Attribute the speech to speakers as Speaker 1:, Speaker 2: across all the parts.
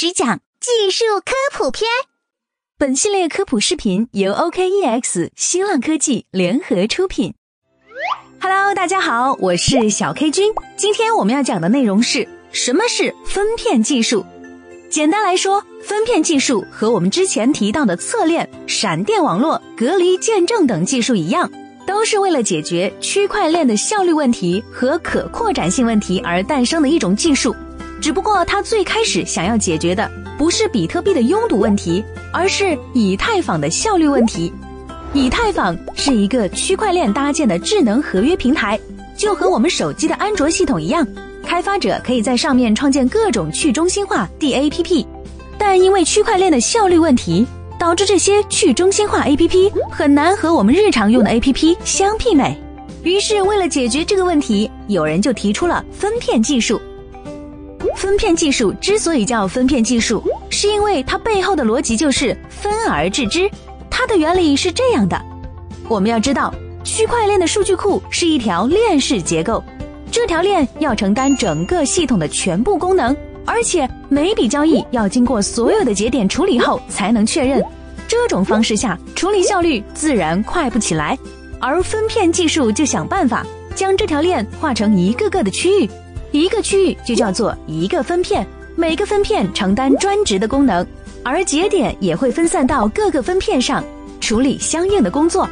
Speaker 1: 实讲技术科普篇。
Speaker 2: 本系列科普视频由 OKEX 新浪科技联合出品。Hello，大家好，我是小 K 君。今天我们要讲的内容是什么是分片技术？简单来说，分片技术和我们之前提到的侧链、闪电网络、隔离见证等技术一样，都是为了解决区块链的效率问题和可扩展性问题而诞生的一种技术。只不过，它最开始想要解决的不是比特币的拥堵问题，而是以太坊的效率问题。以太坊是一个区块链搭建的智能合约平台，就和我们手机的安卓系统一样，开发者可以在上面创建各种去中心化 DAPP。但因为区块链的效率问题，导致这些去中心化 APP 很难和我们日常用的 APP 相媲美。于是，为了解决这个问题，有人就提出了分片技术。分片技术之所以叫分片技术，是因为它背后的逻辑就是分而治之。它的原理是这样的：我们要知道，区块链的数据库是一条链式结构，这条链要承担整个系统的全部功能，而且每笔交易要经过所有的节点处理后才能确认。这种方式下，处理效率自然快不起来。而分片技术就想办法将这条链划成一个个的区域。一个区域就叫做一个分片，每个分片承担专职的功能，而节点也会分散到各个分片上处理相应的工作。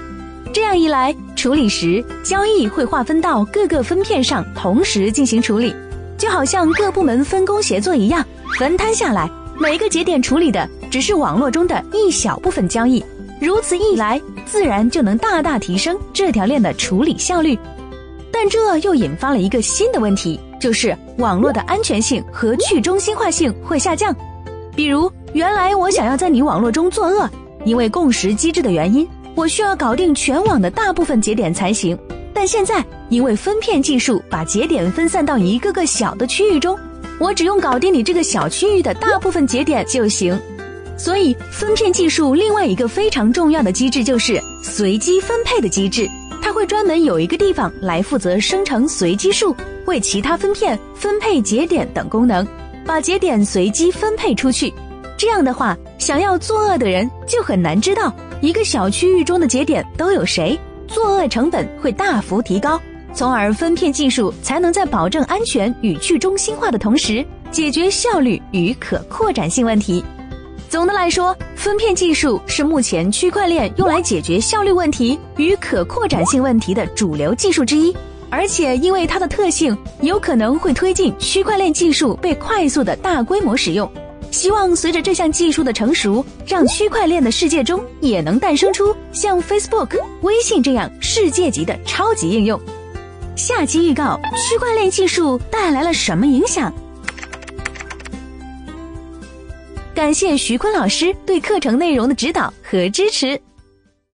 Speaker 2: 这样一来，处理时交易会划分到各个分片上同时进行处理，就好像各部门分工协作一样，分摊下来，每个节点处理的只是网络中的一小部分交易。如此一来，自然就能大大提升这条链的处理效率。但这又引发了一个新的问题。就是网络的安全性和去中心化性会下降。比如，原来我想要在你网络中作恶，因为共识机制的原因，我需要搞定全网的大部分节点才行。但现在，因为分片技术把节点分散到一个个小的区域中，我只用搞定你这个小区域的大部分节点就行。所以，分片技术另外一个非常重要的机制就是随机分配的机制。它会专门有一个地方来负责生成随机数，为其他分片分配节点等功能，把节点随机分配出去。这样的话，想要作恶的人就很难知道一个小区域中的节点都有谁，作恶成本会大幅提高，从而分片技术才能在保证安全与去中心化的同时，解决效率与可扩展性问题。总的来说，分片技术是目前区块链用来解决效率问题与可扩展性问题的主流技术之一，而且因为它的特性，有可能会推进区块链技术被快速的大规模使用。希望随着这项技术的成熟，让区块链的世界中也能诞生出像 Facebook、微信这样世界级的超级应用。下期预告：区块链技术带来了什么影响？感谢徐坤老师对课程内容的指导和支持。